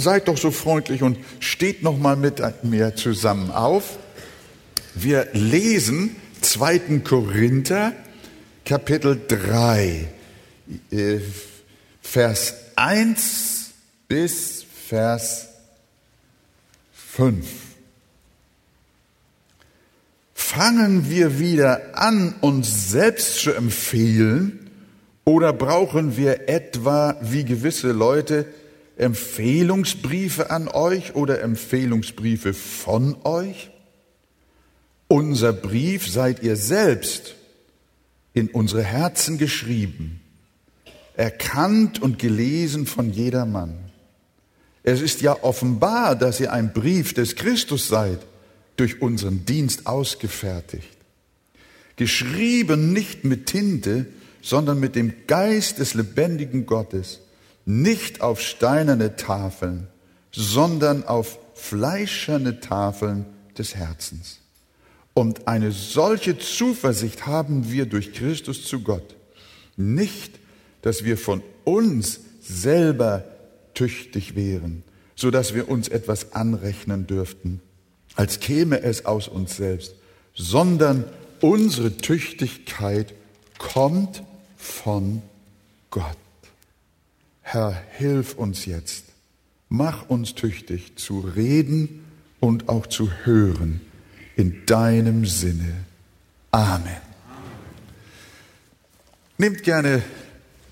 seid doch so freundlich und steht noch mal mit mir zusammen auf. Wir lesen 2. Korinther Kapitel 3 äh, Vers 1 bis Vers 5. Fangen wir wieder an, uns selbst zu empfehlen, oder brauchen wir etwa, wie gewisse Leute, Empfehlungsbriefe an euch oder Empfehlungsbriefe von euch? Unser Brief seid ihr selbst in unsere Herzen geschrieben, erkannt und gelesen von jedermann. Es ist ja offenbar, dass ihr ein Brief des Christus seid, durch unseren Dienst ausgefertigt. Geschrieben nicht mit Tinte, sondern mit dem Geist des lebendigen Gottes, nicht auf steinerne Tafeln, sondern auf fleischerne Tafeln des Herzens. Und eine solche Zuversicht haben wir durch Christus zu Gott. Nicht, dass wir von uns selber tüchtig wären, so dass wir uns etwas anrechnen dürften, als käme es aus uns selbst, sondern unsere Tüchtigkeit kommt von Gott. Herr, hilf uns jetzt. Mach uns tüchtig zu reden und auch zu hören in deinem Sinne. Amen. Nehmt gerne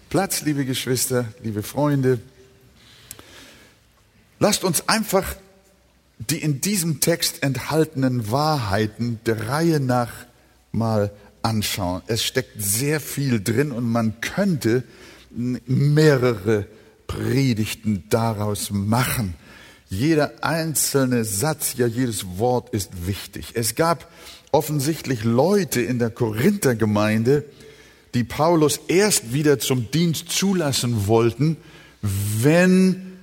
Platz, liebe Geschwister, liebe Freunde. Lasst uns einfach die in diesem Text enthaltenen Wahrheiten der Reihe nach mal anschauen. Es steckt sehr viel drin und man könnte mehrere Predigten daraus machen. Jeder einzelne Satz, ja jedes Wort ist wichtig. Es gab offensichtlich Leute in der Korinthergemeinde, die Paulus erst wieder zum Dienst zulassen wollten, wenn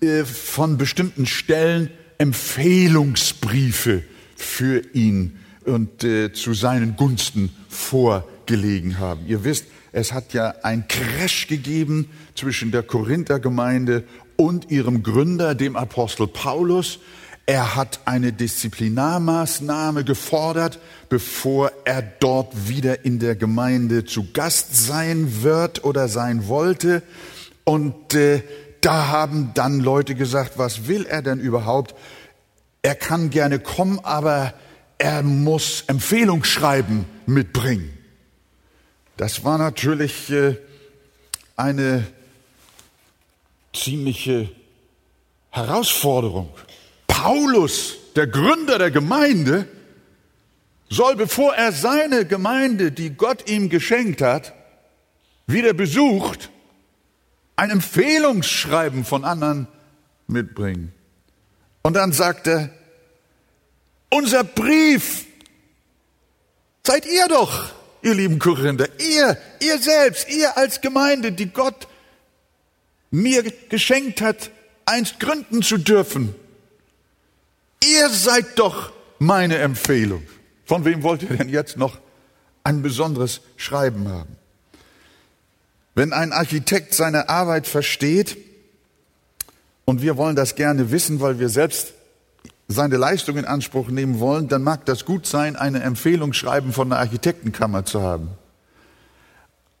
äh, von bestimmten Stellen Empfehlungsbriefe für ihn und äh, zu seinen Gunsten vorgelegen haben. Ihr wisst, es hat ja ein Crash gegeben zwischen der Korinthergemeinde und ihrem Gründer, dem Apostel Paulus. Er hat eine Disziplinarmaßnahme gefordert, bevor er dort wieder in der Gemeinde zu Gast sein wird oder sein wollte. Und äh, da haben dann Leute gesagt, was will er denn überhaupt? Er kann gerne kommen, aber er muss Empfehlungsschreiben mitbringen. Das war natürlich äh, eine ziemliche Herausforderung. Paulus, der Gründer der Gemeinde, soll, bevor er seine Gemeinde, die Gott ihm geschenkt hat, wieder besucht, ein Empfehlungsschreiben von anderen mitbringen. Und dann sagt er, unser Brief seid ihr doch, ihr lieben Korinther, ihr, ihr selbst, ihr als Gemeinde, die Gott mir geschenkt hat, einst gründen zu dürfen. Ihr seid doch meine Empfehlung. Von wem wollt ihr denn jetzt noch ein besonderes Schreiben haben? Wenn ein Architekt seine Arbeit versteht, und wir wollen das gerne wissen, weil wir selbst seine Leistung in Anspruch nehmen wollen, dann mag das gut sein, eine Empfehlung schreiben von der Architektenkammer zu haben.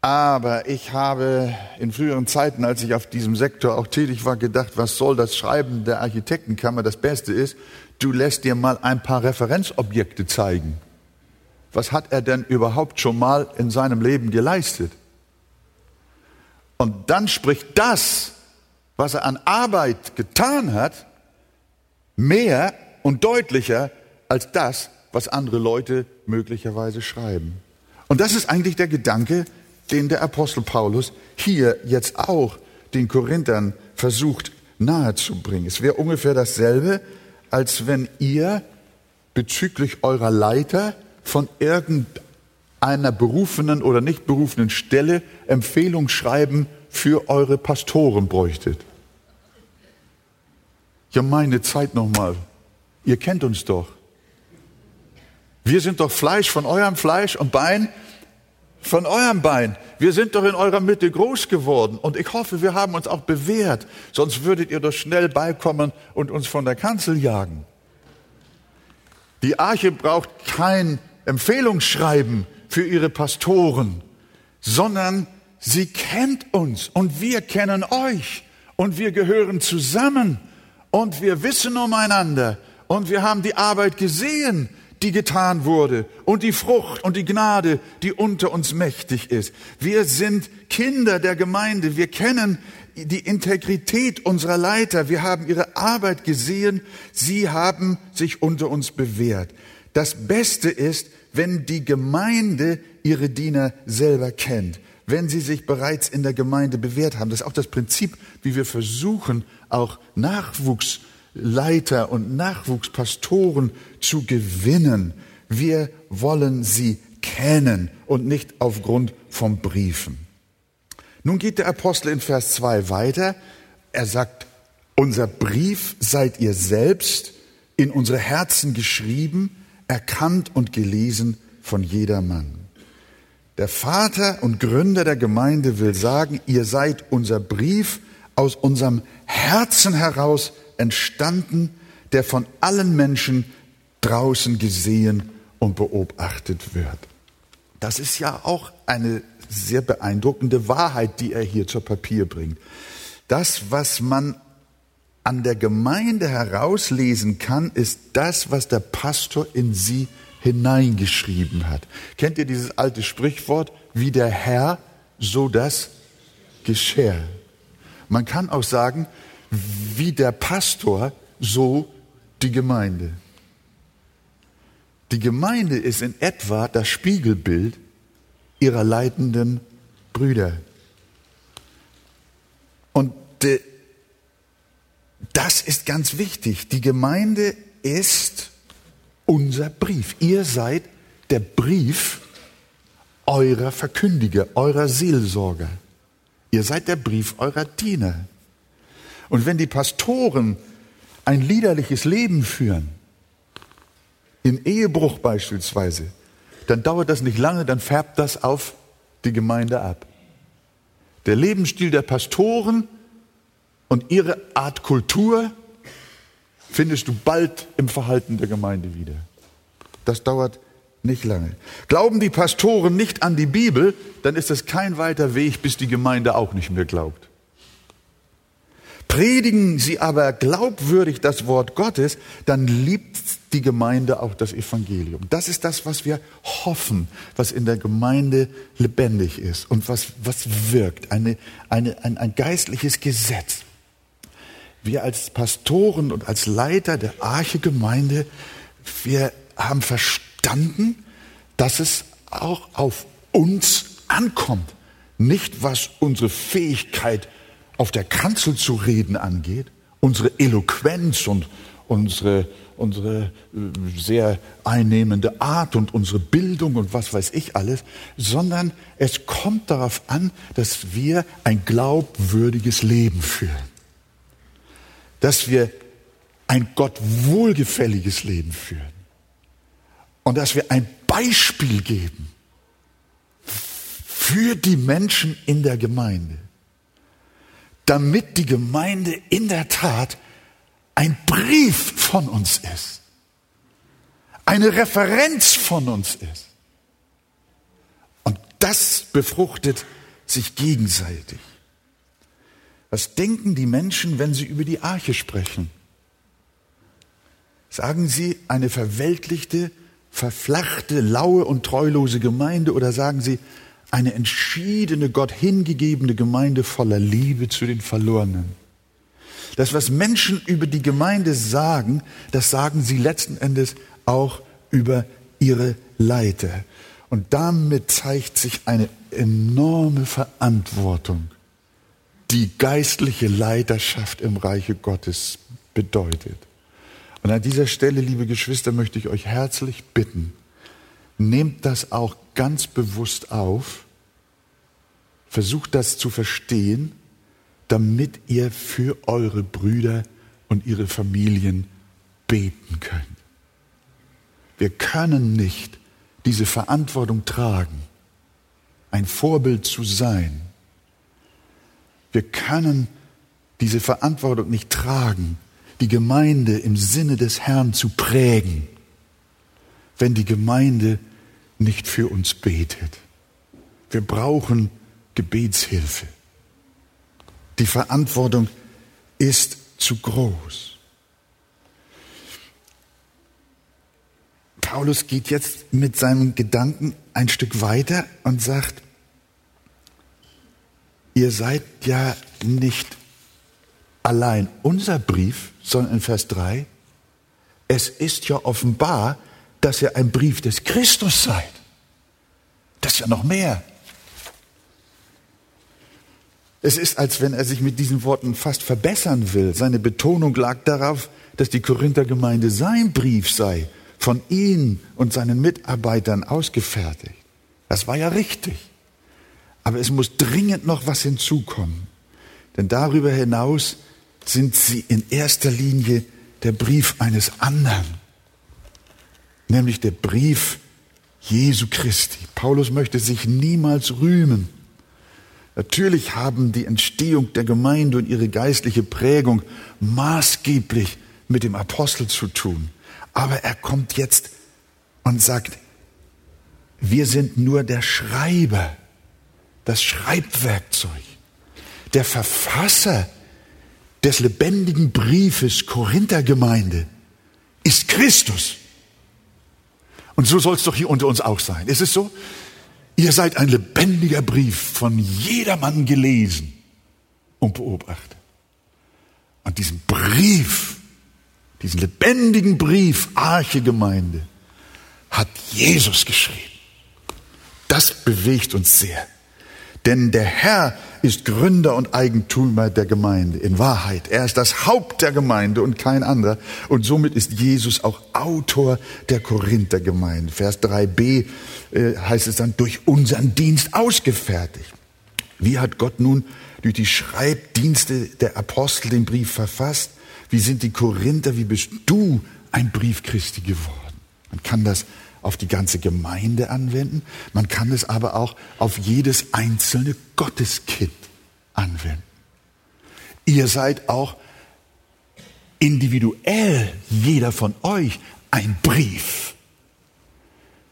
Aber ich habe in früheren Zeiten, als ich auf diesem Sektor auch tätig war, gedacht, was soll das Schreiben der Architektenkammer? Das Beste ist, du lässt dir mal ein paar Referenzobjekte zeigen. Was hat er denn überhaupt schon mal in seinem Leben geleistet? Und dann spricht das, was er an Arbeit getan hat, mehr und deutlicher als das, was andere Leute möglicherweise schreiben. Und das ist eigentlich der Gedanke, den der Apostel Paulus hier jetzt auch den Korinthern versucht nahezubringen. Es wäre ungefähr dasselbe, als wenn ihr bezüglich eurer Leiter von irgendeinem einer berufenen oder nicht berufenen Stelle Empfehlungsschreiben für eure Pastoren bräuchtet. Ja, meine Zeit nochmal. Ihr kennt uns doch. Wir sind doch Fleisch von eurem Fleisch und Bein von eurem Bein. Wir sind doch in eurer Mitte groß geworden und ich hoffe, wir haben uns auch bewährt. Sonst würdet ihr doch schnell beikommen und uns von der Kanzel jagen. Die Arche braucht kein Empfehlungsschreiben für ihre Pastoren, sondern sie kennt uns und wir kennen euch und wir gehören zusammen und wir wissen umeinander und wir haben die Arbeit gesehen, die getan wurde und die Frucht und die Gnade, die unter uns mächtig ist. Wir sind Kinder der Gemeinde. Wir kennen die Integrität unserer Leiter. Wir haben ihre Arbeit gesehen. Sie haben sich unter uns bewährt. Das Beste ist, wenn die Gemeinde ihre Diener selber kennt, wenn sie sich bereits in der Gemeinde bewährt haben. Das ist auch das Prinzip, wie wir versuchen, auch Nachwuchs Leiter und Nachwuchspastoren zu gewinnen. Wir wollen sie kennen und nicht aufgrund von Briefen. Nun geht der Apostel in Vers 2 weiter. Er sagt, unser Brief seid ihr selbst in unsere Herzen geschrieben, erkannt und gelesen von jedermann. Der Vater und Gründer der Gemeinde will sagen, ihr seid unser Brief aus unserem Herzen heraus entstanden, der von allen Menschen draußen gesehen und beobachtet wird. Das ist ja auch eine sehr beeindruckende Wahrheit, die er hier zu Papier bringt. Das, was man an der Gemeinde herauslesen kann, ist das, was der Pastor in sie hineingeschrieben hat. Kennt ihr dieses alte Sprichwort, wie der Herr, so das Geschirr? Man kann auch sagen, wie der Pastor, so die Gemeinde. Die Gemeinde ist in etwa das Spiegelbild ihrer leitenden Brüder. Und das ist ganz wichtig. Die Gemeinde ist unser Brief. Ihr seid der Brief eurer Verkündiger, eurer Seelsorger. Ihr seid der Brief eurer Diener. Und wenn die Pastoren ein liederliches Leben führen, in Ehebruch beispielsweise, dann dauert das nicht lange, dann färbt das auf die Gemeinde ab. Der Lebensstil der Pastoren und ihre Art Kultur findest du bald im Verhalten der Gemeinde wieder. Das dauert nicht lange. Glauben die Pastoren nicht an die Bibel, dann ist es kein weiter Weg, bis die Gemeinde auch nicht mehr glaubt. Predigen sie aber glaubwürdig das Wort Gottes, dann liebt die Gemeinde auch das Evangelium. Das ist das, was wir hoffen, was in der Gemeinde lebendig ist und was, was wirkt. Eine, eine, ein, ein geistliches Gesetz. Wir als Pastoren und als Leiter der Arche-Gemeinde, wir haben verstanden, dass es auch auf uns ankommt. Nicht was unsere Fähigkeit auf der Kanzel zu reden angeht, unsere Eloquenz und unsere, unsere äh, sehr einnehmende Art und unsere Bildung und was weiß ich alles, sondern es kommt darauf an, dass wir ein glaubwürdiges Leben führen. Dass wir ein Gott wohlgefälliges Leben führen. Und dass wir ein Beispiel geben für die Menschen in der Gemeinde damit die Gemeinde in der Tat ein Brief von uns ist, eine Referenz von uns ist. Und das befruchtet sich gegenseitig. Was denken die Menschen, wenn sie über die Arche sprechen? Sagen sie eine verweltlichte, verflachte, laue und treulose Gemeinde oder sagen sie eine entschiedene, Gott hingegebene Gemeinde voller Liebe zu den Verlorenen. Das, was Menschen über die Gemeinde sagen, das sagen sie letzten Endes auch über ihre Leiter. Und damit zeigt sich eine enorme Verantwortung, die geistliche Leiterschaft im Reiche Gottes bedeutet. Und an dieser Stelle, liebe Geschwister, möchte ich euch herzlich bitten, Nehmt das auch ganz bewusst auf. Versucht das zu verstehen, damit ihr für eure Brüder und ihre Familien beten könnt. Wir können nicht diese Verantwortung tragen, ein Vorbild zu sein. Wir können diese Verantwortung nicht tragen, die Gemeinde im Sinne des Herrn zu prägen, wenn die Gemeinde nicht für uns betet. Wir brauchen Gebetshilfe. Die Verantwortung ist zu groß. Paulus geht jetzt mit seinem Gedanken ein Stück weiter und sagt, ihr seid ja nicht allein unser Brief, sondern in Vers 3, es ist ja offenbar, dass ihr ein Brief des Christus seid. Das ist ja noch mehr. Es ist, als wenn er sich mit diesen Worten fast verbessern will. Seine Betonung lag darauf, dass die Korinthergemeinde sein Brief sei, von ihm und seinen Mitarbeitern ausgefertigt. Das war ja richtig. Aber es muss dringend noch was hinzukommen. Denn darüber hinaus sind sie in erster Linie der Brief eines anderen, nämlich der Brief Jesu Christi. Paulus möchte sich niemals rühmen. Natürlich haben die Entstehung der Gemeinde und ihre geistliche Prägung maßgeblich mit dem Apostel zu tun. Aber er kommt jetzt und sagt, wir sind nur der Schreiber, das Schreibwerkzeug, der Verfasser des lebendigen Briefes Korinthergemeinde ist Christus. Und so soll es doch hier unter uns auch sein. Ist es so? Ihr seid ein lebendiger Brief, von jedermann gelesen und beobachtet. Und diesen Brief diesen lebendigen Brief, Arche Gemeinde, hat Jesus geschrieben. Das bewegt uns sehr. Denn der Herr ist Gründer und Eigentümer der Gemeinde. In Wahrheit, er ist das Haupt der Gemeinde und kein anderer. Und somit ist Jesus auch Autor der Korinthergemeinde. Vers 3b äh, heißt es dann, durch unseren Dienst ausgefertigt. Wie hat Gott nun durch die Schreibdienste der Apostel den Brief verfasst? Wie sind die Korinther? Wie bist du ein Brief Christi geworden? Man kann das auf die ganze Gemeinde anwenden. Man kann es aber auch auf jedes einzelne Gotteskind anwenden. Ihr seid auch individuell, jeder von euch, ein Brief.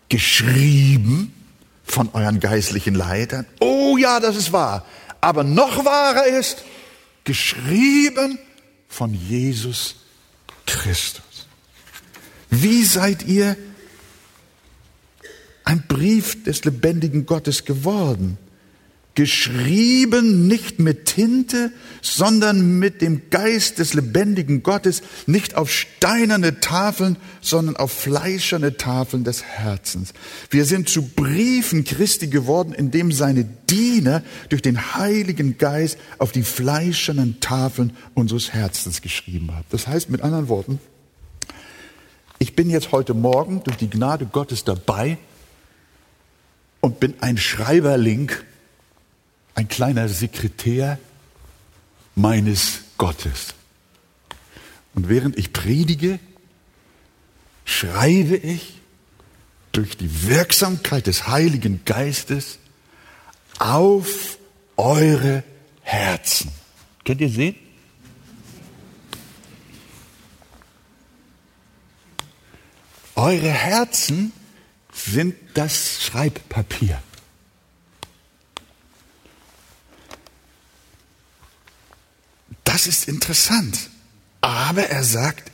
Geschrieben von euren geistlichen Leitern. Oh ja, das ist wahr. Aber noch wahrer ist, geschrieben von Jesus Christus. Wie seid ihr ein Brief des lebendigen Gottes geworden? geschrieben nicht mit Tinte, sondern mit dem Geist des lebendigen Gottes, nicht auf steinerne Tafeln, sondern auf fleischerne Tafeln des Herzens. Wir sind zu Briefen Christi geworden, indem seine Diener durch den Heiligen Geist auf die fleischernen Tafeln unseres Herzens geschrieben haben. Das heißt mit anderen Worten, ich bin jetzt heute Morgen durch die Gnade Gottes dabei und bin ein Schreiberling ein kleiner Sekretär meines Gottes. Und während ich predige, schreibe ich durch die Wirksamkeit des Heiligen Geistes auf eure Herzen. Könnt ihr sehen? Eure Herzen sind das Schreibpapier. Das ist interessant. Aber er sagt,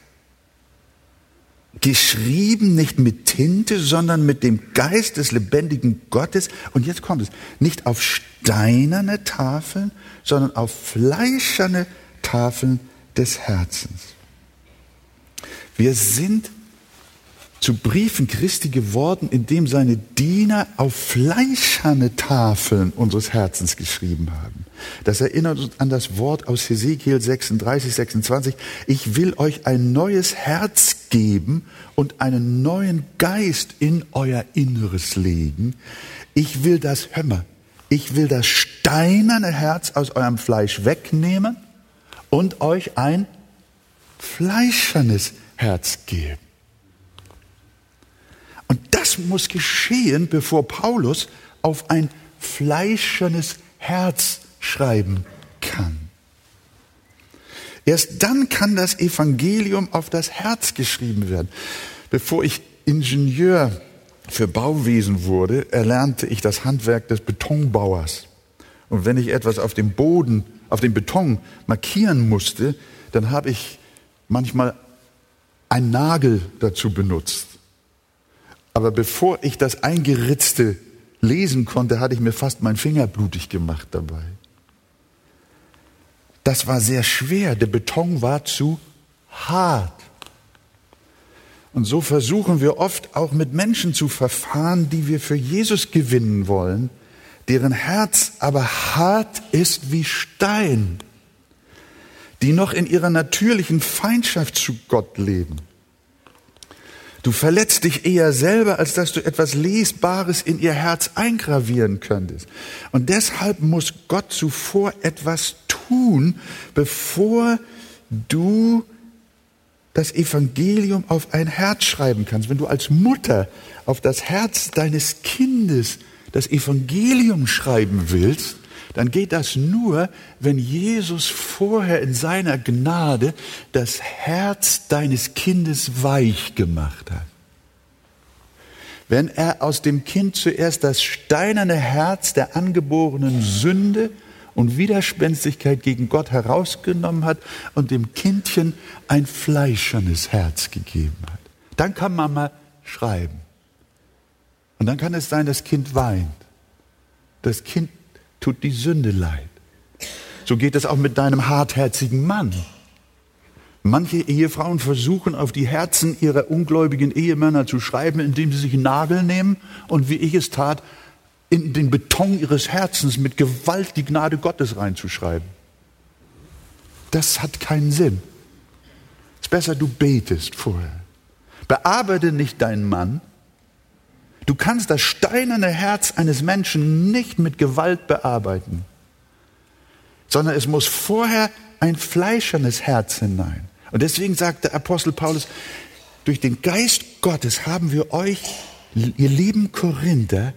geschrieben nicht mit Tinte, sondern mit dem Geist des lebendigen Gottes. Und jetzt kommt es, nicht auf steinerne Tafeln, sondern auf fleischerne Tafeln des Herzens. Wir sind zu Briefen Christi geworden, indem seine Diener auf fleischerne Tafeln unseres Herzens geschrieben haben. Das erinnert uns an das Wort aus Hesekiel 36, 26. Ich will euch ein neues Herz geben und einen neuen Geist in euer Inneres legen. Ich will das, hör mal, ich will das steinerne Herz aus eurem Fleisch wegnehmen und euch ein fleischernes Herz geben. Muss geschehen, bevor Paulus auf ein fleischernes Herz schreiben kann. Erst dann kann das Evangelium auf das Herz geschrieben werden. Bevor ich Ingenieur für Bauwesen wurde, erlernte ich das Handwerk des Betonbauers. Und wenn ich etwas auf dem Boden, auf dem Beton markieren musste, dann habe ich manchmal einen Nagel dazu benutzt. Aber bevor ich das Eingeritzte lesen konnte, hatte ich mir fast meinen Finger blutig gemacht dabei. Das war sehr schwer. Der Beton war zu hart. Und so versuchen wir oft auch mit Menschen zu verfahren, die wir für Jesus gewinnen wollen, deren Herz aber hart ist wie Stein, die noch in ihrer natürlichen Feindschaft zu Gott leben. Du verletzt dich eher selber, als dass du etwas Lesbares in ihr Herz eingravieren könntest. Und deshalb muss Gott zuvor etwas tun, bevor du das Evangelium auf ein Herz schreiben kannst. Wenn du als Mutter auf das Herz deines Kindes das Evangelium schreiben willst, dann geht das nur, wenn Jesus vorher in seiner Gnade das Herz deines Kindes weich gemacht hat. Wenn er aus dem Kind zuerst das steinerne Herz der angeborenen Sünde und Widerspenstigkeit gegen Gott herausgenommen hat und dem Kindchen ein fleischernes Herz gegeben hat. Dann kann Mama schreiben. Und dann kann es sein, das Kind weint. Das Kind tut die Sünde leid. So geht es auch mit deinem hartherzigen Mann. Manche Ehefrauen versuchen auf die Herzen ihrer ungläubigen Ehemänner zu schreiben, indem sie sich einen Nagel nehmen und wie ich es tat, in den Beton ihres Herzens mit Gewalt die Gnade Gottes reinzuschreiben. Das hat keinen Sinn. Es ist besser, du betest vorher. Bearbeite nicht deinen Mann, Du kannst das steinerne Herz eines Menschen nicht mit Gewalt bearbeiten, sondern es muss vorher ein fleischernes Herz hinein. Und deswegen sagt der Apostel Paulus, durch den Geist Gottes haben wir euch, ihr lieben Korinther,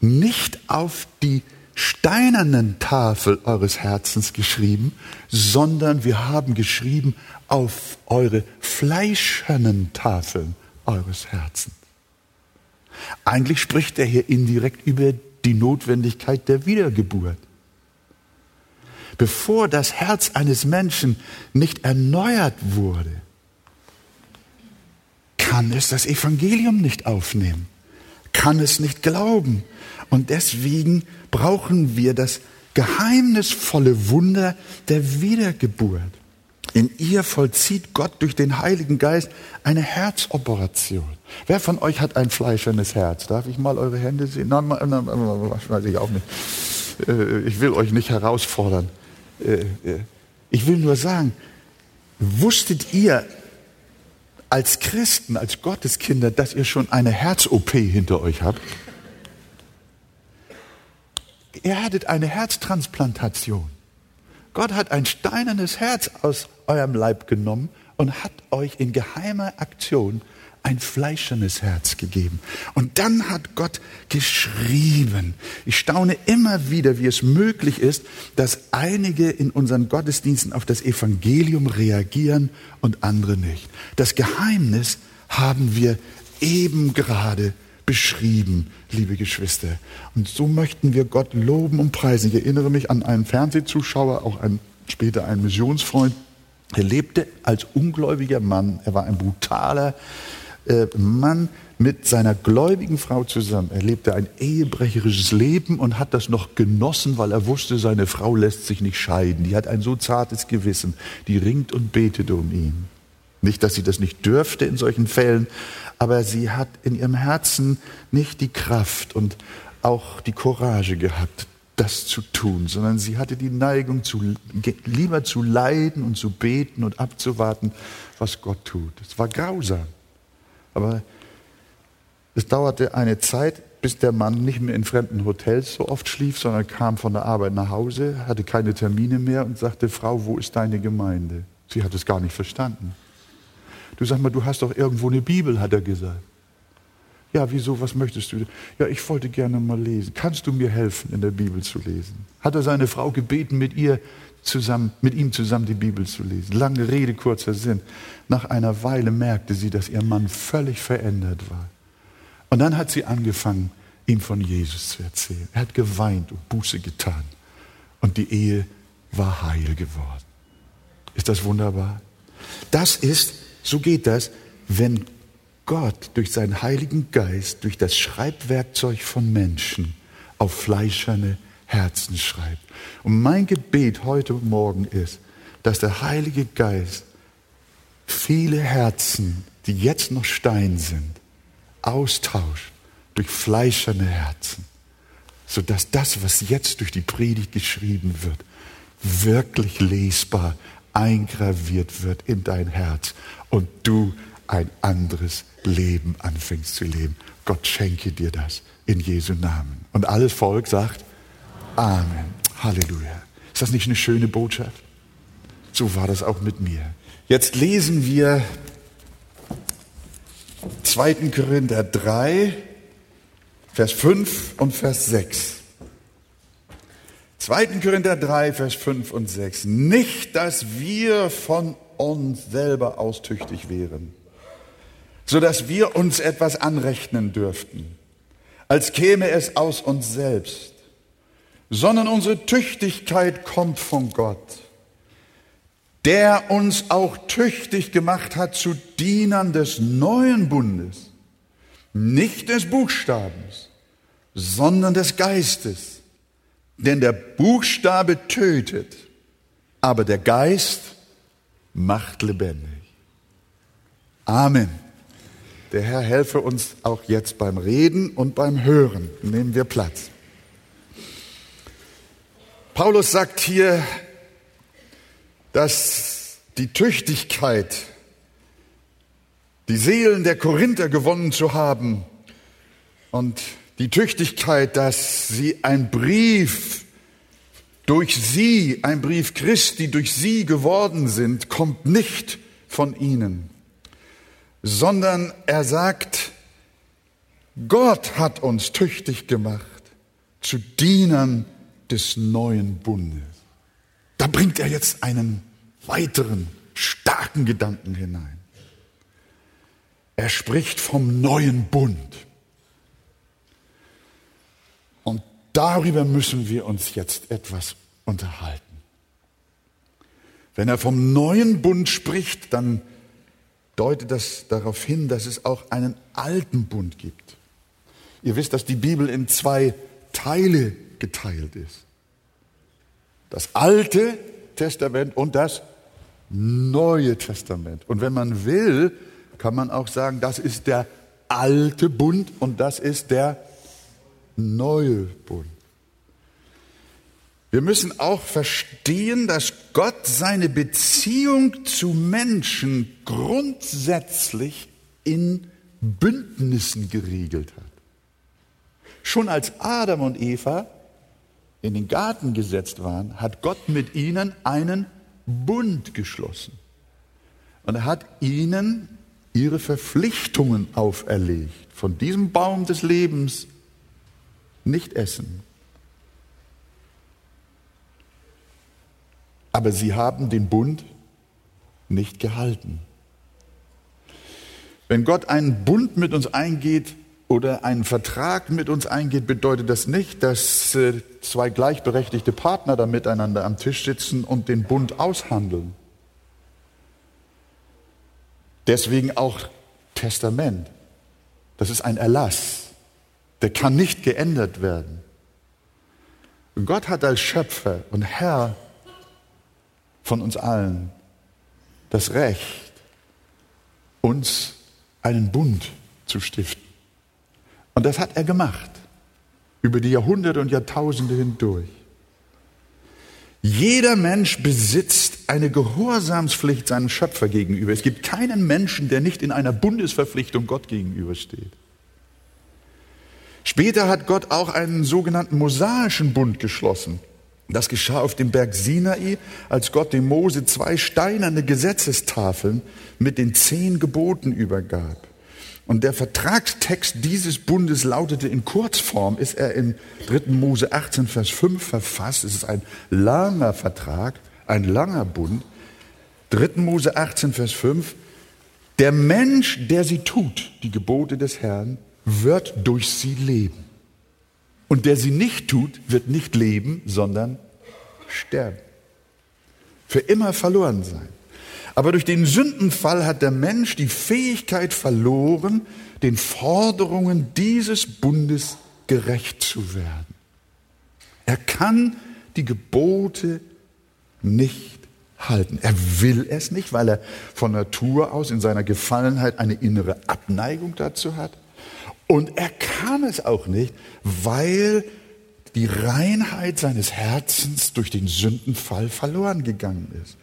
nicht auf die steinernen Tafel eures Herzens geschrieben, sondern wir haben geschrieben auf eure fleischernen Tafeln eures Herzens. Eigentlich spricht er hier indirekt über die Notwendigkeit der Wiedergeburt. Bevor das Herz eines Menschen nicht erneuert wurde, kann es das Evangelium nicht aufnehmen, kann es nicht glauben. Und deswegen brauchen wir das geheimnisvolle Wunder der Wiedergeburt. In ihr vollzieht Gott durch den Heiligen Geist eine Herzoperation. Wer von euch hat ein fleischernes Herz? Darf ich mal eure Hände sehen? Nein, nein, nein, weiß ich auch nicht. Äh, ich will euch nicht herausfordern. Äh, äh, ich will nur sagen, wusstet ihr als Christen, als Gotteskinder, dass ihr schon eine Herz-OP hinter euch habt? Ihr hattet eine Herztransplantation. Gott hat ein steinernes Herz aus eurem Leib genommen und hat euch in geheimer Aktion ein fleischernes Herz gegeben. Und dann hat Gott geschrieben. Ich staune immer wieder, wie es möglich ist, dass einige in unseren Gottesdiensten auf das Evangelium reagieren und andere nicht. Das Geheimnis haben wir eben gerade beschrieben, liebe Geschwister. Und so möchten wir Gott loben und preisen. Ich erinnere mich an einen Fernsehzuschauer, auch ein, später einen Missionsfreund. Er lebte als ungläubiger Mann. Er war ein brutaler äh, Mann mit seiner gläubigen Frau zusammen. Er lebte ein ehebrecherisches Leben und hat das noch genossen, weil er wusste, seine Frau lässt sich nicht scheiden. Die hat ein so zartes Gewissen. Die ringt und betet um ihn. Nicht, dass sie das nicht dürfte in solchen Fällen, aber sie hat in ihrem Herzen nicht die Kraft und auch die Courage gehabt, das zu tun, sondern sie hatte die Neigung, zu, lieber zu leiden und zu beten und abzuwarten, was Gott tut. Es war grausam. Aber es dauerte eine Zeit, bis der Mann nicht mehr in fremden Hotels so oft schlief, sondern kam von der Arbeit nach Hause, hatte keine Termine mehr und sagte, Frau, wo ist deine Gemeinde? Sie hat es gar nicht verstanden. Du sag mal, du hast doch irgendwo eine Bibel, hat er gesagt. Ja, wieso, was möchtest du? Ja, ich wollte gerne mal lesen. Kannst du mir helfen, in der Bibel zu lesen? Hat er seine Frau gebeten, mit ihr zusammen, mit ihm zusammen die Bibel zu lesen? Lange Rede, kurzer Sinn. Nach einer Weile merkte sie, dass ihr Mann völlig verändert war. Und dann hat sie angefangen, ihm von Jesus zu erzählen. Er hat geweint und Buße getan. Und die Ehe war heil geworden. Ist das wunderbar? Das ist, so geht das, wenn Gott durch seinen Heiligen Geist, durch das Schreibwerkzeug von Menschen auf fleischerne Herzen schreibt. Und mein Gebet heute Morgen ist, dass der Heilige Geist viele Herzen, die jetzt noch Stein sind, austauscht durch fleischerne Herzen, sodass das, was jetzt durch die Predigt geschrieben wird, wirklich lesbar eingraviert wird in dein Herz und du ein anderes Leben anfängst zu leben. Gott schenke dir das in Jesu Namen. Und alles Volk sagt Amen. Halleluja. Ist das nicht eine schöne Botschaft? So war das auch mit mir. Jetzt lesen wir 2. Korinther 3, Vers 5 und Vers 6. 2. Korinther 3, Vers 5 und 6. Nicht, dass wir von uns selber austüchtig wären so dass wir uns etwas anrechnen dürften, als käme es aus uns selbst, sondern unsere Tüchtigkeit kommt von Gott, der uns auch tüchtig gemacht hat zu Dienern des neuen Bundes, nicht des Buchstabens, sondern des Geistes. Denn der Buchstabe tötet, aber der Geist macht lebendig. Amen. Der Herr helfe uns auch jetzt beim Reden und beim Hören. Nehmen wir Platz. Paulus sagt hier, dass die Tüchtigkeit, die Seelen der Korinther gewonnen zu haben und die Tüchtigkeit, dass sie ein Brief durch sie, ein Brief Christi durch sie geworden sind, kommt nicht von ihnen sondern er sagt, Gott hat uns tüchtig gemacht zu Dienern des neuen Bundes. Da bringt er jetzt einen weiteren starken Gedanken hinein. Er spricht vom neuen Bund. Und darüber müssen wir uns jetzt etwas unterhalten. Wenn er vom neuen Bund spricht, dann deutet das darauf hin, dass es auch einen alten Bund gibt. Ihr wisst, dass die Bibel in zwei Teile geteilt ist. Das Alte Testament und das Neue Testament. Und wenn man will, kann man auch sagen, das ist der alte Bund und das ist der neue Bund. Wir müssen auch verstehen, dass Gott seine Beziehung zu Menschen grundsätzlich in Bündnissen geregelt hat. Schon als Adam und Eva in den Garten gesetzt waren, hat Gott mit ihnen einen Bund geschlossen. Und er hat ihnen ihre Verpflichtungen auferlegt. Von diesem Baum des Lebens nicht essen, Aber sie haben den Bund nicht gehalten. Wenn Gott einen Bund mit uns eingeht oder einen Vertrag mit uns eingeht, bedeutet das nicht, dass äh, zwei gleichberechtigte Partner da miteinander am Tisch sitzen und den Bund aushandeln. Deswegen auch Testament. Das ist ein Erlass. Der kann nicht geändert werden. Gott hat als Schöpfer und Herr von uns allen das Recht, uns einen Bund zu stiften. Und das hat er gemacht, über die Jahrhunderte und Jahrtausende hindurch. Jeder Mensch besitzt eine Gehorsamspflicht seinem Schöpfer gegenüber. Es gibt keinen Menschen, der nicht in einer Bundesverpflichtung Gott gegenübersteht. Später hat Gott auch einen sogenannten mosaischen Bund geschlossen. Das geschah auf dem Berg Sinai, als Gott dem Mose zwei steinerne Gesetzestafeln mit den zehn Geboten übergab. Und der Vertragstext dieses Bundes lautete in Kurzform, ist er in 3. Mose 18, Vers 5 verfasst. Es ist ein langer Vertrag, ein langer Bund. 3. Mose 18, Vers 5. Der Mensch, der sie tut, die Gebote des Herrn, wird durch sie leben. Und der sie nicht tut, wird nicht leben, sondern sterben. Für immer verloren sein. Aber durch den Sündenfall hat der Mensch die Fähigkeit verloren, den Forderungen dieses Bundes gerecht zu werden. Er kann die Gebote nicht halten. Er will es nicht, weil er von Natur aus in seiner Gefallenheit eine innere Abneigung dazu hat. Und er kann es auch nicht, weil die Reinheit seines Herzens durch den Sündenfall verloren gegangen ist.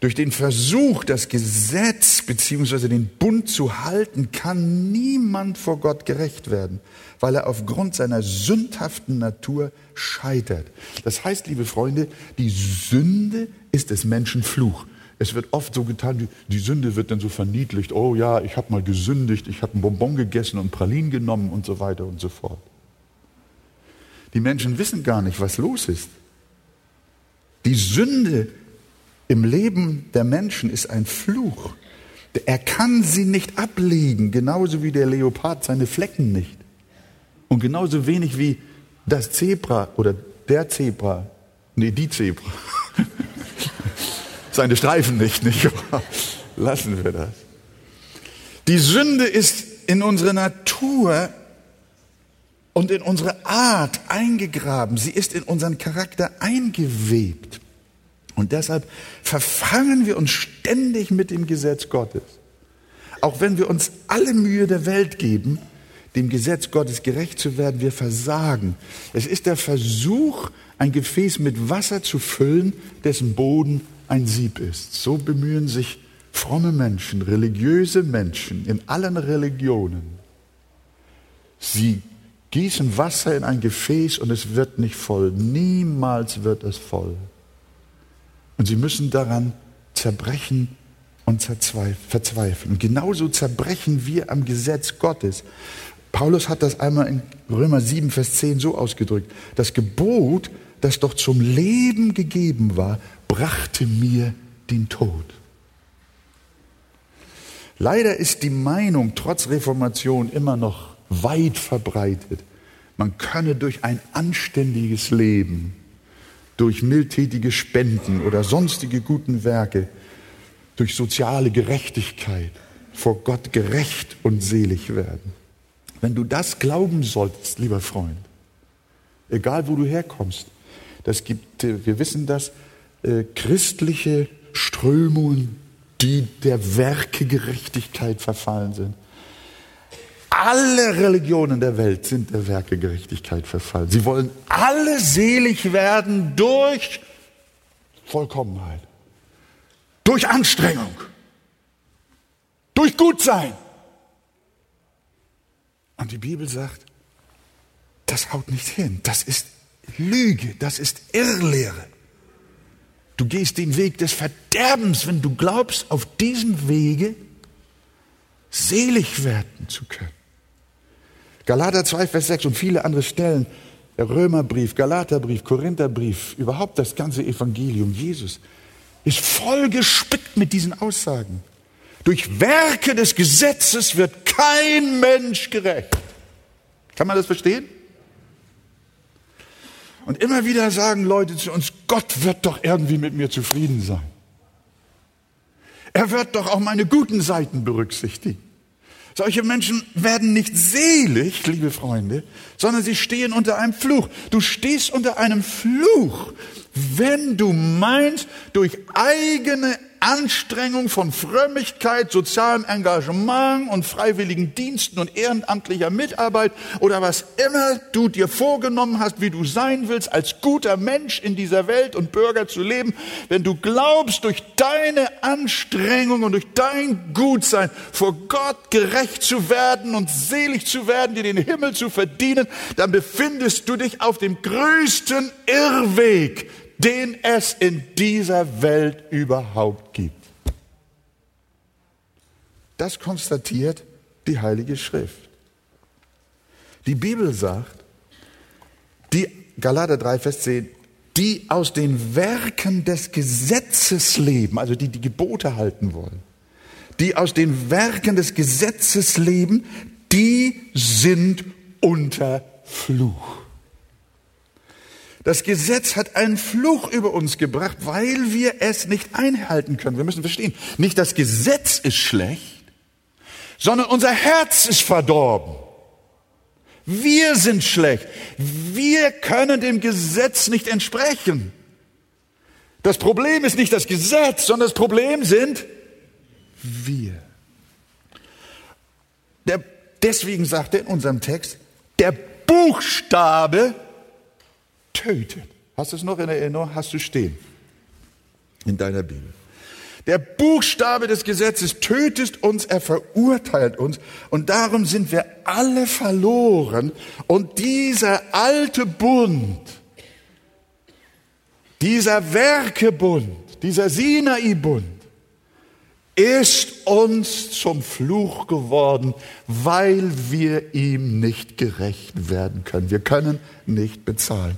Durch den Versuch, das Gesetz bzw. den Bund zu halten, kann niemand vor Gott gerecht werden, weil er aufgrund seiner sündhaften Natur scheitert. Das heißt, liebe Freunde, die Sünde ist des Menschen Fluch. Es wird oft so getan, die, die Sünde wird dann so verniedlicht. Oh ja, ich habe mal gesündigt, ich habe einen Bonbon gegessen und Pralin genommen und so weiter und so fort. Die Menschen wissen gar nicht, was los ist. Die Sünde im Leben der Menschen ist ein Fluch. Er kann sie nicht ablegen, genauso wie der Leopard seine Flecken nicht. Und genauso wenig wie das Zebra oder der Zebra, nee, die Zebra, seine Streifen nicht, nicht wahr? Lassen wir das. Die Sünde ist in unsere Natur und in unsere Art eingegraben. Sie ist in unseren Charakter eingewebt. Und deshalb verfangen wir uns ständig mit dem Gesetz Gottes. Auch wenn wir uns alle Mühe der Welt geben, dem Gesetz Gottes gerecht zu werden, wir versagen. Es ist der Versuch, ein Gefäß mit Wasser zu füllen, dessen Boden ein Sieb ist. So bemühen sich fromme Menschen, religiöse Menschen in allen Religionen. Sie gießen Wasser in ein Gefäß und es wird nicht voll. Niemals wird es voll. Und sie müssen daran zerbrechen und verzweifeln. Und genauso zerbrechen wir am Gesetz Gottes. Paulus hat das einmal in Römer 7, Vers 10 so ausgedrückt. Das Gebot, das doch zum Leben gegeben war, brachte mir den Tod. Leider ist die Meinung trotz Reformation immer noch weit verbreitet. Man könne durch ein anständiges Leben durch mildtätige Spenden oder sonstige guten Werke, durch soziale Gerechtigkeit vor Gott gerecht und selig werden. Wenn du das glauben solltest, lieber Freund, egal wo du herkommst, das gibt, äh, wir wissen das, äh, christliche Strömungen, die der Werkegerechtigkeit verfallen sind. Alle Religionen der Welt sind der Werkegerechtigkeit verfallen. Sie wollen alle selig werden durch Vollkommenheit, durch Anstrengung, durch Gutsein. Und die Bibel sagt, das haut nicht hin. Das ist Lüge, das ist Irrlehre. Du gehst den Weg des Verderbens, wenn du glaubst, auf diesem Wege selig werden zu können. Galater 2, Vers 6 und viele andere Stellen, der Römerbrief, Galaterbrief, Korintherbrief, überhaupt das ganze Evangelium Jesus ist voll gespickt mit diesen Aussagen. Durch Werke des Gesetzes wird kein Mensch gerecht. Kann man das verstehen? Und immer wieder sagen Leute zu uns, Gott wird doch irgendwie mit mir zufrieden sein. Er wird doch auch meine guten Seiten berücksichtigen. Solche Menschen werden nicht selig, liebe Freunde, sondern sie stehen unter einem Fluch. Du stehst unter einem Fluch, wenn du meinst, durch eigene Anstrengung von Frömmigkeit, sozialem Engagement und freiwilligen Diensten und ehrenamtlicher Mitarbeit oder was immer du dir vorgenommen hast, wie du sein willst, als guter Mensch in dieser Welt und Bürger zu leben, wenn du glaubst, durch deine Anstrengung und durch dein Gutsein vor Gott gerecht zu werden und selig zu werden, dir den Himmel zu verdienen, dann befindest du dich auf dem größten Irrweg, den es in dieser Welt überhaupt gibt. Das konstatiert die Heilige Schrift. Die Bibel sagt, die Galater 3, Vers 10, die aus den Werken des Gesetzes leben, also die die Gebote halten wollen, die aus den Werken des Gesetzes leben, die sind unter Fluch. Das Gesetz hat einen Fluch über uns gebracht, weil wir es nicht einhalten können. Wir müssen verstehen, nicht das Gesetz ist schlecht, sondern unser Herz ist verdorben. Wir sind schlecht. Wir können dem Gesetz nicht entsprechen. Das Problem ist nicht das Gesetz, sondern das Problem sind wir. Der, deswegen sagt er in unserem Text, der Buchstabe tötet. Hast du es noch in Erinnerung? Hast du stehen in deiner Bibel. Der Buchstabe des Gesetzes tötet uns, er verurteilt uns und darum sind wir alle verloren. Und dieser alte Bund, dieser Werkebund, dieser Sinai-Bund ist uns zum Fluch geworden, weil wir ihm nicht gerecht werden können. Wir können nicht bezahlen.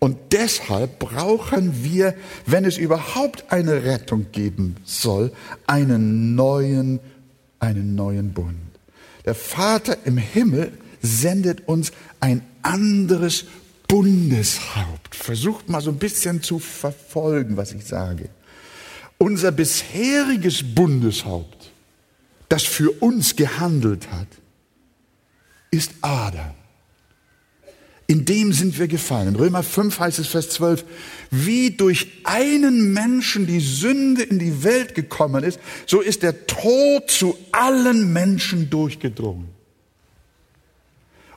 Und deshalb brauchen wir, wenn es überhaupt eine Rettung geben soll, einen neuen, einen neuen Bund. Der Vater im Himmel sendet uns ein anderes Bundeshaupt. Versucht mal so ein bisschen zu verfolgen, was ich sage. Unser bisheriges Bundeshaupt, das für uns gehandelt hat, ist Adam. In dem sind wir gefallen. In Römer 5 heißt es Vers 12, wie durch einen Menschen die Sünde in die Welt gekommen ist, so ist der Tod zu allen Menschen durchgedrungen.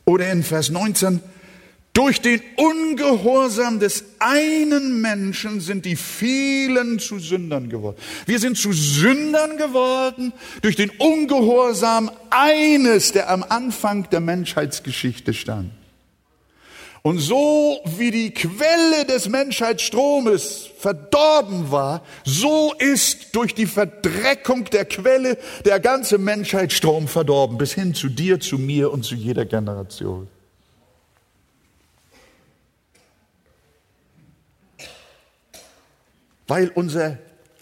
Oder in Vers 19, durch den Ungehorsam des einen Menschen sind die vielen zu Sündern geworden. Wir sind zu Sündern geworden durch den Ungehorsam eines, der am Anfang der Menschheitsgeschichte stand. Und so wie die Quelle des Menschheitsstromes verdorben war, so ist durch die Verdreckung der Quelle der ganze Menschheitsstrom verdorben, bis hin zu dir, zu mir und zu jeder Generation. Weil unser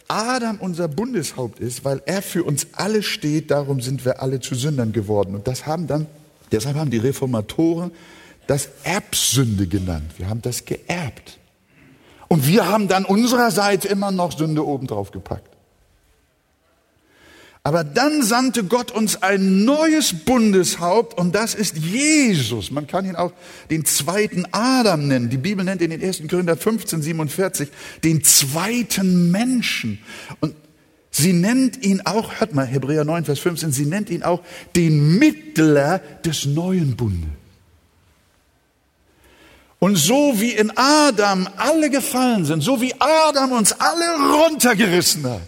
Adam unser Bundeshaupt ist, weil er für uns alle steht, darum sind wir alle zu Sündern geworden. Und das haben dann, deshalb haben die Reformatoren das Erbsünde genannt. Wir haben das geerbt. Und wir haben dann unsererseits immer noch Sünde obendrauf gepackt. Aber dann sandte Gott uns ein neues Bundeshaupt und das ist Jesus. Man kann ihn auch den zweiten Adam nennen. Die Bibel nennt ihn in 1. Korinther 15, 47 den zweiten Menschen. Und sie nennt ihn auch, hört mal, Hebräer 9, Vers 15, sie nennt ihn auch den Mittler des neuen Bundes. Und so wie in Adam alle gefallen sind, so wie Adam uns alle runtergerissen hat,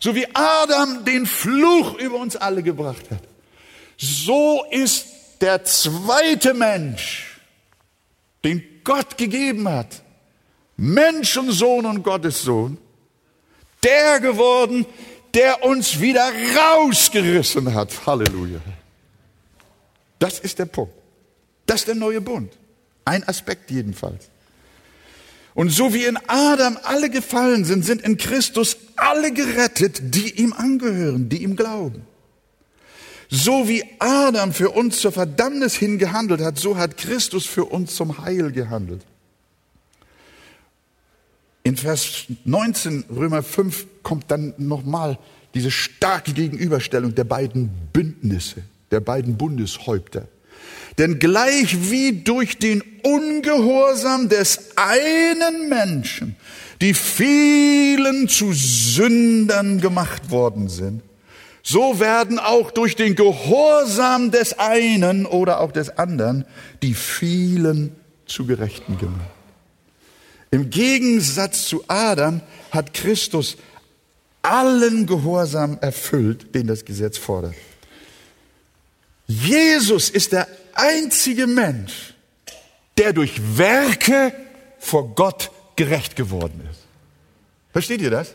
so wie Adam den Fluch über uns alle gebracht hat, so ist der zweite Mensch, den Gott gegeben hat, Menschensohn und Gottessohn, der geworden, der uns wieder rausgerissen hat. Halleluja. Das ist der Punkt. Das ist der neue Bund. Ein Aspekt jedenfalls. Und so wie in Adam alle gefallen sind, sind in Christus alle gerettet, die ihm angehören, die ihm glauben. So wie Adam für uns zur Verdammnis hin gehandelt hat, so hat Christus für uns zum Heil gehandelt. In Vers 19 Römer 5 kommt dann nochmal diese starke Gegenüberstellung der beiden Bündnisse, der beiden Bundeshäupter. Denn gleich wie durch den Ungehorsam des einen Menschen die vielen zu Sündern gemacht worden sind, so werden auch durch den Gehorsam des einen oder auch des anderen die vielen zu Gerechten gemacht. Im Gegensatz zu Adam hat Christus allen Gehorsam erfüllt, den das Gesetz fordert. Jesus ist der einzige Mensch, der durch Werke vor Gott gerecht geworden ist. Versteht ihr das?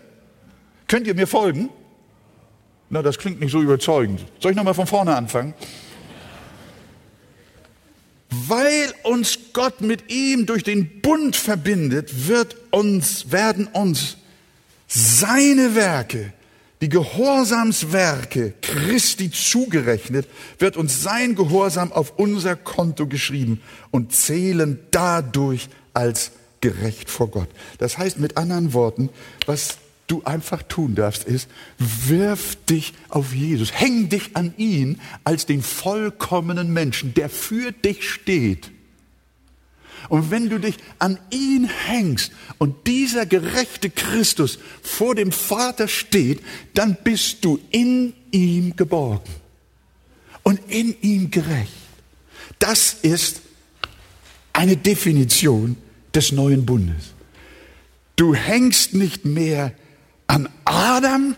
Könnt ihr mir folgen? Na, das klingt nicht so überzeugend. Soll ich nochmal von vorne anfangen? Weil uns Gott mit ihm durch den Bund verbindet, wird uns, werden uns seine Werke, die Gehorsamswerke Christi zugerechnet, wird uns sein Gehorsam auf unser Konto geschrieben und zählen dadurch als gerecht vor Gott. Das heißt mit anderen Worten, was du einfach tun darfst, ist, wirf dich auf Jesus, häng dich an ihn als den vollkommenen Menschen, der für dich steht. Und wenn du dich an ihn hängst und dieser gerechte Christus vor dem Vater steht, dann bist du in ihm geborgen und in ihm gerecht. Das ist eine Definition des neuen Bundes. Du hängst nicht mehr an Adam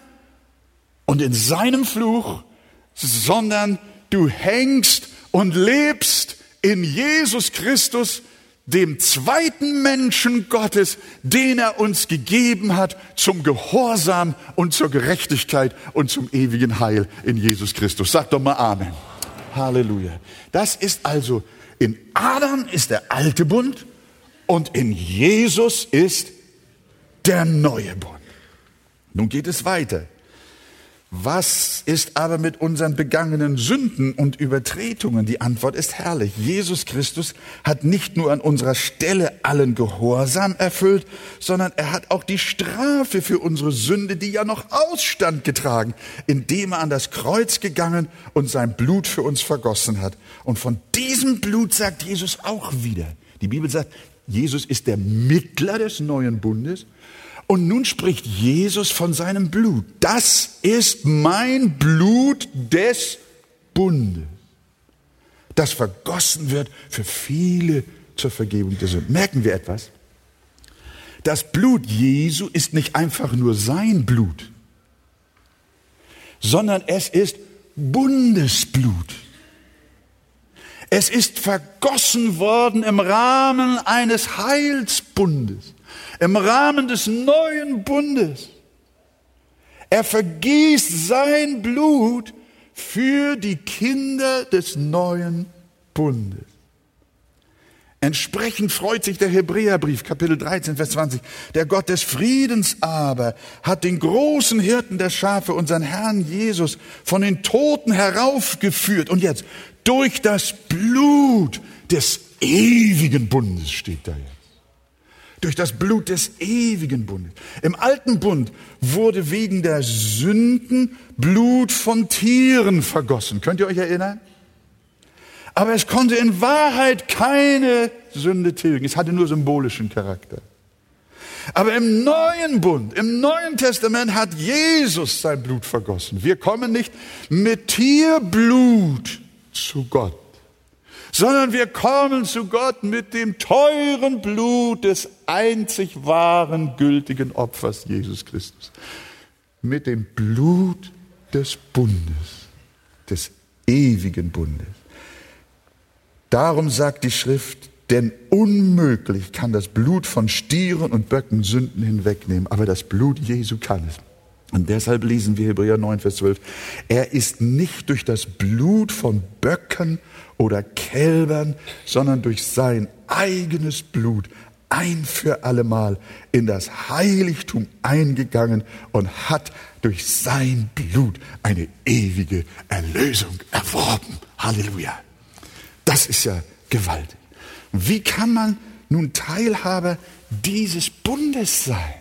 und in seinem Fluch, sondern du hängst und lebst in Jesus Christus, dem zweiten Menschen Gottes, den er uns gegeben hat zum Gehorsam und zur Gerechtigkeit und zum ewigen Heil in Jesus Christus. Sag doch mal Amen. Halleluja. Das ist also, in Adam ist der alte Bund und in Jesus ist der neue Bund. Nun geht es weiter. Was ist aber mit unseren begangenen Sünden und Übertretungen? Die Antwort ist herrlich. Jesus Christus hat nicht nur an unserer Stelle allen Gehorsam erfüllt, sondern er hat auch die Strafe für unsere Sünde, die ja noch ausstand, getragen, indem er an das Kreuz gegangen und sein Blut für uns vergossen hat. Und von diesem Blut sagt Jesus auch wieder. Die Bibel sagt, Jesus ist der Mittler des neuen Bundes und nun spricht Jesus von seinem Blut. Das ist mein Blut des Bundes, das vergossen wird für viele zur Vergebung der Sünden. Merken wir etwas? Das Blut Jesu ist nicht einfach nur sein Blut, sondern es ist Bundesblut. Es ist vergossen worden im Rahmen eines Heilsbundes im Rahmen des neuen Bundes. Er vergießt sein Blut für die Kinder des neuen Bundes. Entsprechend freut sich der Hebräerbrief, Kapitel 13, Vers 20. Der Gott des Friedens aber hat den großen Hirten der Schafe, unseren Herrn Jesus, von den Toten heraufgeführt. Und jetzt, durch das Blut des ewigen Bundes steht da jetzt durch das Blut des ewigen Bundes. Im alten Bund wurde wegen der Sünden Blut von Tieren vergossen. Könnt ihr euch erinnern? Aber es konnte in Wahrheit keine Sünde tilgen. Es hatte nur symbolischen Charakter. Aber im neuen Bund, im neuen Testament hat Jesus sein Blut vergossen. Wir kommen nicht mit Tierblut zu Gott sondern wir kommen zu Gott mit dem teuren Blut des einzig wahren, gültigen Opfers Jesus Christus. Mit dem Blut des Bundes, des ewigen Bundes. Darum sagt die Schrift, denn unmöglich kann das Blut von Stieren und Böcken Sünden hinwegnehmen, aber das Blut Jesu kann es. Und deshalb lesen wir Hebräer 9, Vers 12. Er ist nicht durch das Blut von Böcken oder Kälbern, sondern durch sein eigenes Blut ein für allemal in das Heiligtum eingegangen und hat durch sein Blut eine ewige Erlösung erworben. Halleluja. Das ist ja gewaltig. Wie kann man nun Teilhaber dieses Bundes sein?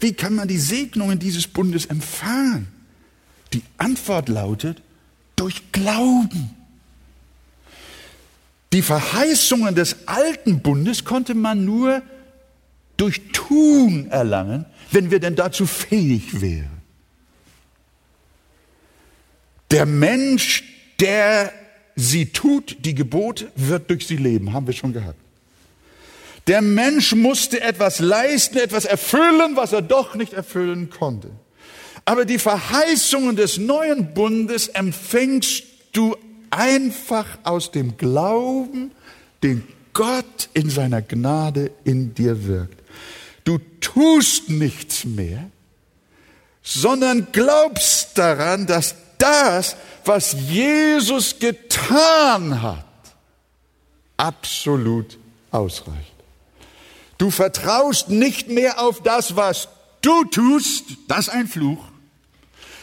Wie kann man die Segnungen dieses Bundes empfangen? Die Antwort lautet durch Glauben. Die Verheißungen des alten Bundes konnte man nur durch Tun erlangen, wenn wir denn dazu fähig wären. Der Mensch, der sie tut, die Gebote, wird durch sie leben, haben wir schon gehabt. Der Mensch musste etwas leisten, etwas erfüllen, was er doch nicht erfüllen konnte. Aber die Verheißungen des neuen Bundes empfängst du einfach aus dem Glauben, den Gott in seiner Gnade in dir wirkt. Du tust nichts mehr, sondern glaubst daran, dass das, was Jesus getan hat, absolut ausreicht. Du vertraust nicht mehr auf das, was du tust, das ist ein Fluch,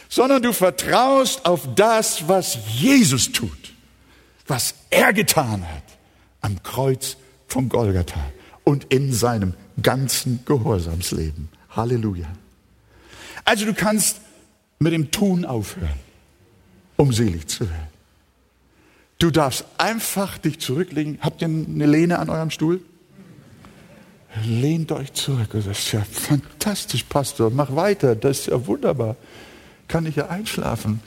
sondern du vertraust auf das, was Jesus tut, was er getan hat am Kreuz von Golgatha und in seinem ganzen Gehorsamsleben. Halleluja. Also du kannst mit dem Tun aufhören, um selig zu werden. Du darfst einfach dich zurücklegen. Habt ihr eine Lehne an eurem Stuhl? Lehnt euch zurück. Das ist ja fantastisch, Pastor. Mach weiter. Das ist ja wunderbar. Kann ich ja einschlafen?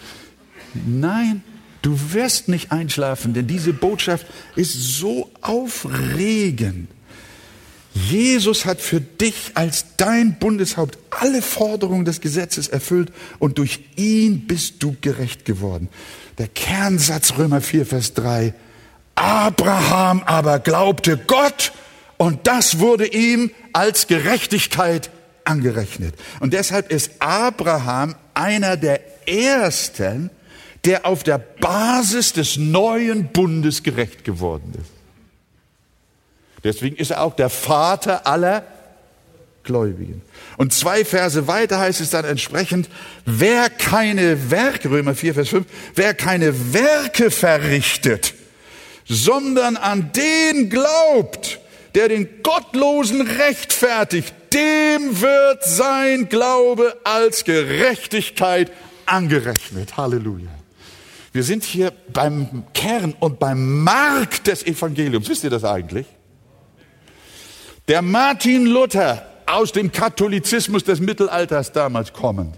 Nein, du wirst nicht einschlafen, denn diese Botschaft ist so aufregend. Jesus hat für dich als dein Bundeshaupt alle Forderungen des Gesetzes erfüllt und durch ihn bist du gerecht geworden. Der Kernsatz Römer 4, Vers 3. Abraham aber glaubte Gott und das wurde ihm als Gerechtigkeit angerechnet. Und deshalb ist Abraham einer der ersten, der auf der Basis des neuen Bundes gerecht geworden ist. Deswegen ist er auch der Vater aller Gläubigen. Und zwei Verse weiter heißt es dann entsprechend, wer keine Werke, Römer 4, Vers 5, wer keine Werke verrichtet, sondern an den glaubt, der den Gottlosen rechtfertigt, dem wird sein Glaube als Gerechtigkeit angerechnet. Halleluja. Wir sind hier beim Kern und beim Mark des Evangeliums. Wisst ihr das eigentlich? Der Martin Luther aus dem Katholizismus des Mittelalters damals kommend,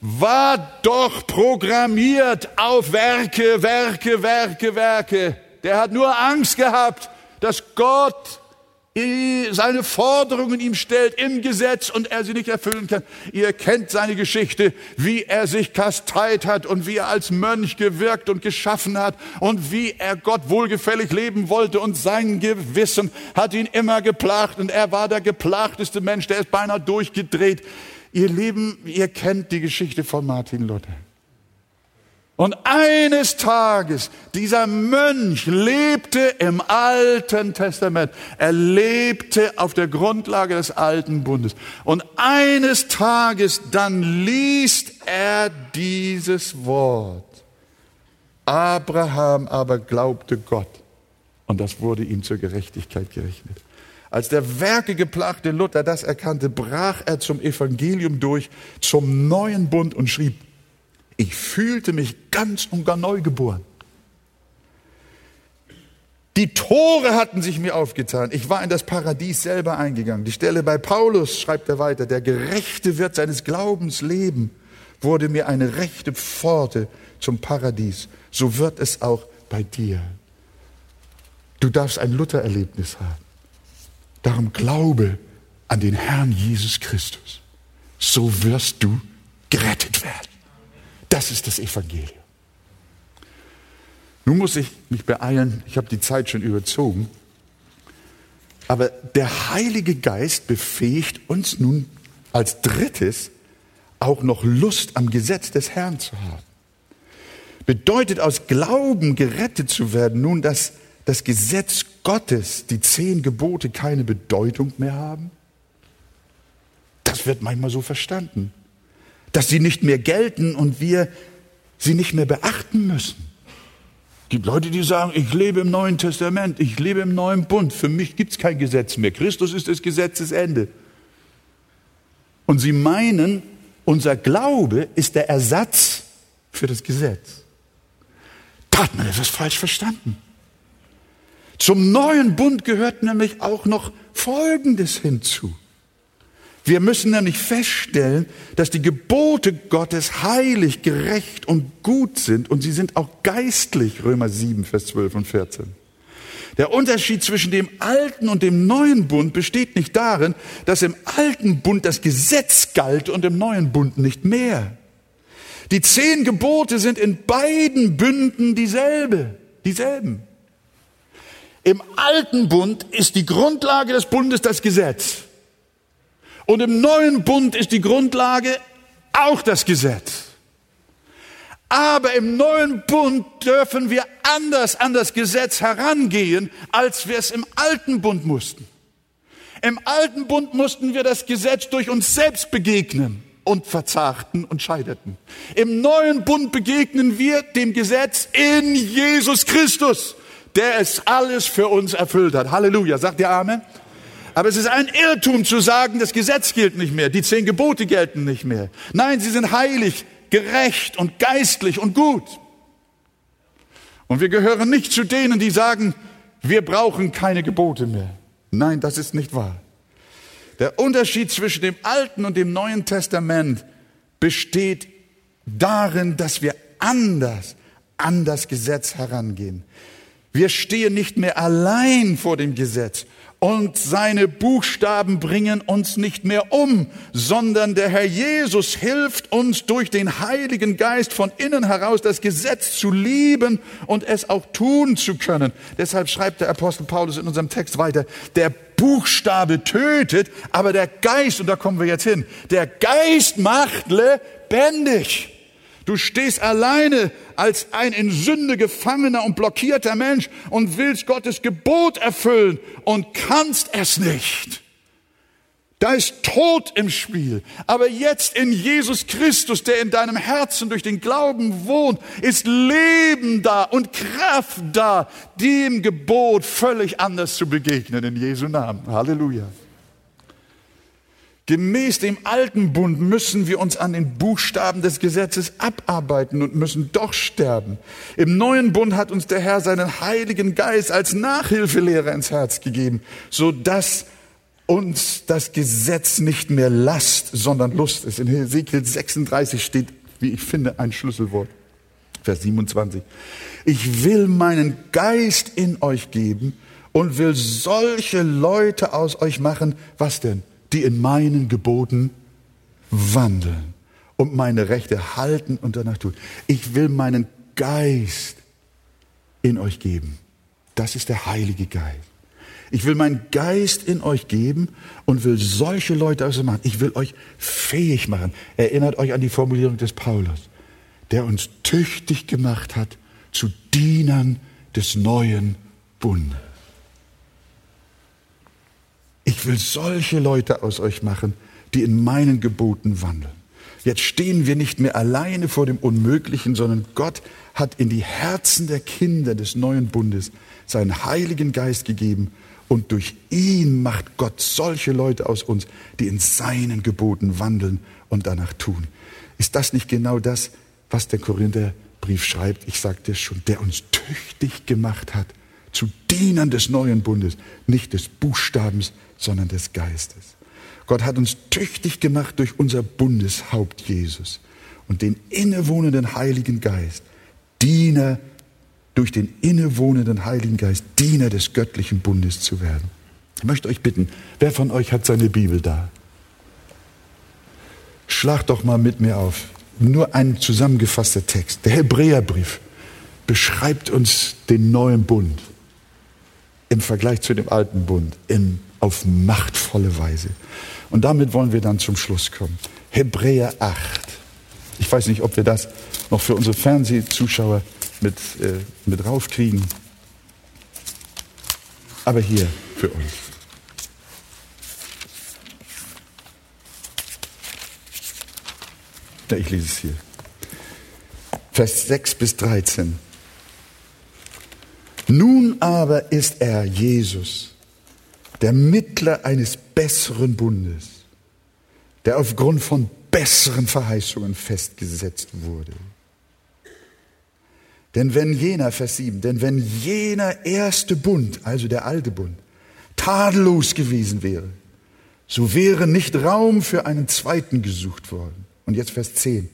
war doch programmiert auf Werke, Werke, Werke, Werke. Der hat nur Angst gehabt, dass Gott seine Forderungen ihm stellt im Gesetz und er sie nicht erfüllen kann. Ihr kennt seine Geschichte, wie er sich kasteit hat und wie er als Mönch gewirkt und geschaffen hat und wie er Gott wohlgefällig leben wollte und sein Gewissen hat ihn immer geplagt und er war der geplagteste Mensch, der ist beinahe durchgedreht. Ihr Lieben, ihr kennt die Geschichte von Martin Luther. Und eines Tages, dieser Mönch lebte im Alten Testament. Er lebte auf der Grundlage des Alten Bundes. Und eines Tages dann liest er dieses Wort. Abraham aber glaubte Gott. Und das wurde ihm zur Gerechtigkeit gerechnet. Als der Werke geplagte Luther das erkannte, brach er zum Evangelium durch, zum neuen Bund und schrieb, ich fühlte mich ganz und gar neu geboren. Die Tore hatten sich mir aufgetan. Ich war in das Paradies selber eingegangen. Die Stelle bei Paulus schreibt er weiter, der Gerechte wird seines Glaubens leben, wurde mir eine rechte Pforte zum Paradies. So wird es auch bei dir. Du darfst ein Luther-Erlebnis haben. Darum glaube an den Herrn Jesus Christus. So wirst du gerettet werden. Das ist das Evangelium. Nun muss ich mich beeilen, ich habe die Zeit schon überzogen. Aber der Heilige Geist befähigt uns nun als drittes auch noch Lust am Gesetz des Herrn zu haben. Bedeutet aus Glauben gerettet zu werden nun, dass das Gesetz Gottes, die zehn Gebote keine Bedeutung mehr haben? Das wird manchmal so verstanden dass sie nicht mehr gelten und wir sie nicht mehr beachten müssen. Es gibt Leute, die sagen, ich lebe im Neuen Testament, ich lebe im neuen Bund, für mich gibt es kein Gesetz mehr. Christus ist das Gesetzesende. Und sie meinen, unser Glaube ist der Ersatz für das Gesetz. Da hat man etwas falsch verstanden. Zum neuen Bund gehört nämlich auch noch Folgendes hinzu. Wir müssen nämlich feststellen, dass die Gebote Gottes heilig, gerecht und gut sind und sie sind auch geistlich, Römer 7, Vers 12 und 14. Der Unterschied zwischen dem alten und dem neuen Bund besteht nicht darin, dass im alten Bund das Gesetz galt und im neuen Bund nicht mehr. Die zehn Gebote sind in beiden Bünden dieselbe, dieselben. Im alten Bund ist die Grundlage des Bundes das Gesetz. Und im neuen Bund ist die Grundlage auch das Gesetz. Aber im neuen Bund dürfen wir anders an das Gesetz herangehen, als wir es im alten Bund mussten. Im alten Bund mussten wir das Gesetz durch uns selbst begegnen und verzagten und scheiterten. Im neuen Bund begegnen wir dem Gesetz in Jesus Christus, der es alles für uns erfüllt hat. Halleluja, sagt ihr Amen? Aber es ist ein Irrtum zu sagen, das Gesetz gilt nicht mehr, die zehn Gebote gelten nicht mehr. Nein, sie sind heilig, gerecht und geistlich und gut. Und wir gehören nicht zu denen, die sagen, wir brauchen keine Gebote mehr. Nein, das ist nicht wahr. Der Unterschied zwischen dem Alten und dem Neuen Testament besteht darin, dass wir anders an das Gesetz herangehen. Wir stehen nicht mehr allein vor dem Gesetz, und seine Buchstaben bringen uns nicht mehr um, sondern der Herr Jesus hilft uns durch den Heiligen Geist von innen heraus das Gesetz zu lieben und es auch tun zu können. Deshalb schreibt der Apostel Paulus in unserem Text weiter, der Buchstabe tötet, aber der Geist, und da kommen wir jetzt hin, der Geist macht lebendig. Du stehst alleine als ein in Sünde gefangener und blockierter Mensch und willst Gottes Gebot erfüllen und kannst es nicht. Da ist Tod im Spiel. Aber jetzt in Jesus Christus, der in deinem Herzen durch den Glauben wohnt, ist Leben da und Kraft da, dem Gebot völlig anders zu begegnen in Jesu Namen. Halleluja. Gemäß dem alten Bund müssen wir uns an den Buchstaben des Gesetzes abarbeiten und müssen doch sterben. Im neuen Bund hat uns der Herr seinen Heiligen Geist als Nachhilfelehrer ins Herz gegeben, so dass uns das Gesetz nicht mehr Last, sondern Lust ist. In Hesekiel 36 steht, wie ich finde, ein Schlüsselwort. Vers 27. Ich will meinen Geist in euch geben und will solche Leute aus euch machen. Was denn? Die in meinen Geboten wandeln und meine Rechte halten und danach tun. Ich will meinen Geist in euch geben. Das ist der Heilige Geist. Ich will meinen Geist in euch geben und will solche Leute aus dem machen. Ich will euch fähig machen. Erinnert euch an die Formulierung des Paulus, der uns tüchtig gemacht hat zu Dienern des neuen Bundes. Ich will solche Leute aus euch machen, die in meinen Geboten wandeln. Jetzt stehen wir nicht mehr alleine vor dem Unmöglichen, sondern Gott hat in die Herzen der Kinder des neuen Bundes seinen Heiligen Geist gegeben und durch ihn macht Gott solche Leute aus uns, die in seinen Geboten wandeln und danach tun. Ist das nicht genau das, was der Korintherbrief schreibt? Ich sagte es schon, der uns tüchtig gemacht hat zu Dienern des neuen Bundes, nicht des Buchstabens, sondern des Geistes. Gott hat uns tüchtig gemacht durch unser Bundeshaupt Jesus und den innewohnenden Heiligen Geist, Diener durch den innewohnenden Heiligen Geist, Diener des göttlichen Bundes zu werden. Ich möchte euch bitten, wer von euch hat seine Bibel da? Schlag doch mal mit mir auf. Nur ein zusammengefasster Text. Der Hebräerbrief beschreibt uns den neuen Bund im Vergleich zu dem alten Bund in auf machtvolle Weise. Und damit wollen wir dann zum Schluss kommen. Hebräer 8. Ich weiß nicht, ob wir das noch für unsere Fernsehzuschauer mit, äh, mit raufkriegen. Aber hier für uns. Ja, ich lese es hier. Vers 6 bis 13. Nun aber ist er Jesus der Mittler eines besseren Bundes, der aufgrund von besseren Verheißungen festgesetzt wurde. Denn wenn jener, Vers 7, denn wenn jener erste Bund, also der alte Bund, tadellos gewesen wäre, so wäre nicht Raum für einen zweiten gesucht worden. Und jetzt Vers 10.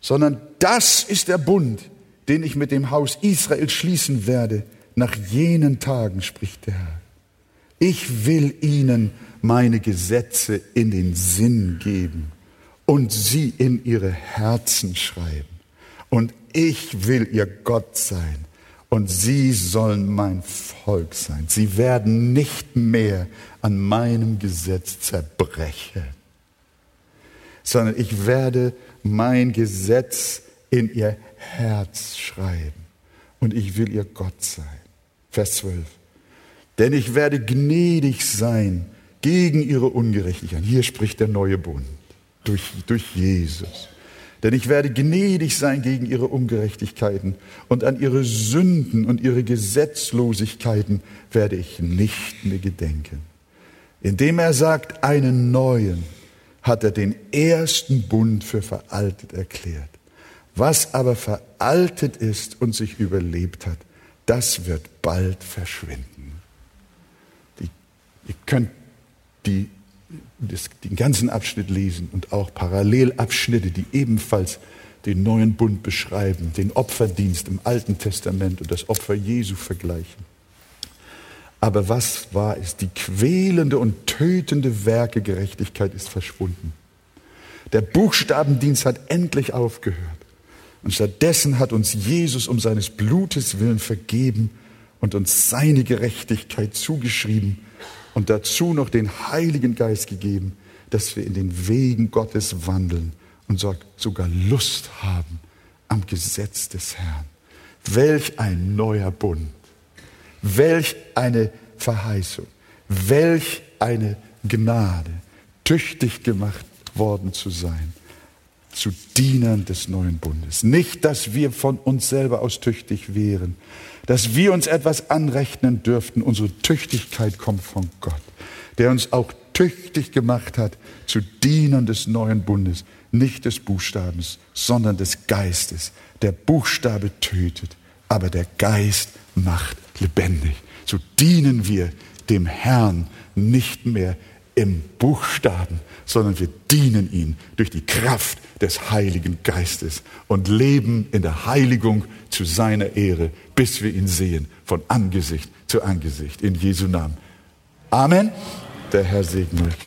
Sondern das ist der Bund, den ich mit dem Haus Israel schließen werde, nach jenen Tagen, spricht der Herr. Ich will ihnen meine Gesetze in den Sinn geben und sie in ihre Herzen schreiben. Und ich will ihr Gott sein und sie sollen mein Volk sein. Sie werden nicht mehr an meinem Gesetz zerbrechen, sondern ich werde mein Gesetz in ihr Herz schreiben und ich will ihr Gott sein. Vers 12. Denn ich werde gnädig sein gegen ihre Ungerechtigkeit. Hier spricht der neue Bund durch, durch Jesus. Denn ich werde gnädig sein gegen ihre Ungerechtigkeiten und an ihre Sünden und ihre Gesetzlosigkeiten werde ich nicht mehr gedenken. Indem er sagt, einen neuen, hat er den ersten Bund für veraltet erklärt. Was aber veraltet ist und sich überlebt hat, das wird bald verschwinden. Ihr könnt die das, den ganzen Abschnitt lesen und auch Parallelabschnitte, die ebenfalls den neuen Bund beschreiben, den Opferdienst im Alten Testament und das Opfer Jesu vergleichen. Aber was war es? Die quälende und tötende Werke Gerechtigkeit ist verschwunden. Der Buchstabendienst hat endlich aufgehört. Und stattdessen hat uns Jesus um seines Blutes willen vergeben und uns seine Gerechtigkeit zugeschrieben und dazu noch den Heiligen Geist gegeben, dass wir in den Wegen Gottes wandeln und sogar Lust haben am Gesetz des Herrn. Welch ein neuer Bund, welch eine Verheißung, welch eine Gnade, tüchtig gemacht worden zu sein, zu Dienern des neuen Bundes. Nicht, dass wir von uns selber aus tüchtig wären, dass wir uns etwas anrechnen dürften. Unsere Tüchtigkeit kommt von Gott, der uns auch tüchtig gemacht hat zu Dienern des neuen Bundes, nicht des Buchstabens, sondern des Geistes. Der Buchstabe tötet, aber der Geist macht lebendig. So dienen wir dem Herrn nicht mehr im Buchstaben, sondern wir dienen ihm durch die Kraft des Heiligen Geistes und leben in der Heiligung zu seiner Ehre, bis wir ihn sehen, von Angesicht zu Angesicht, in Jesu Namen. Amen. Der Herr segne euch.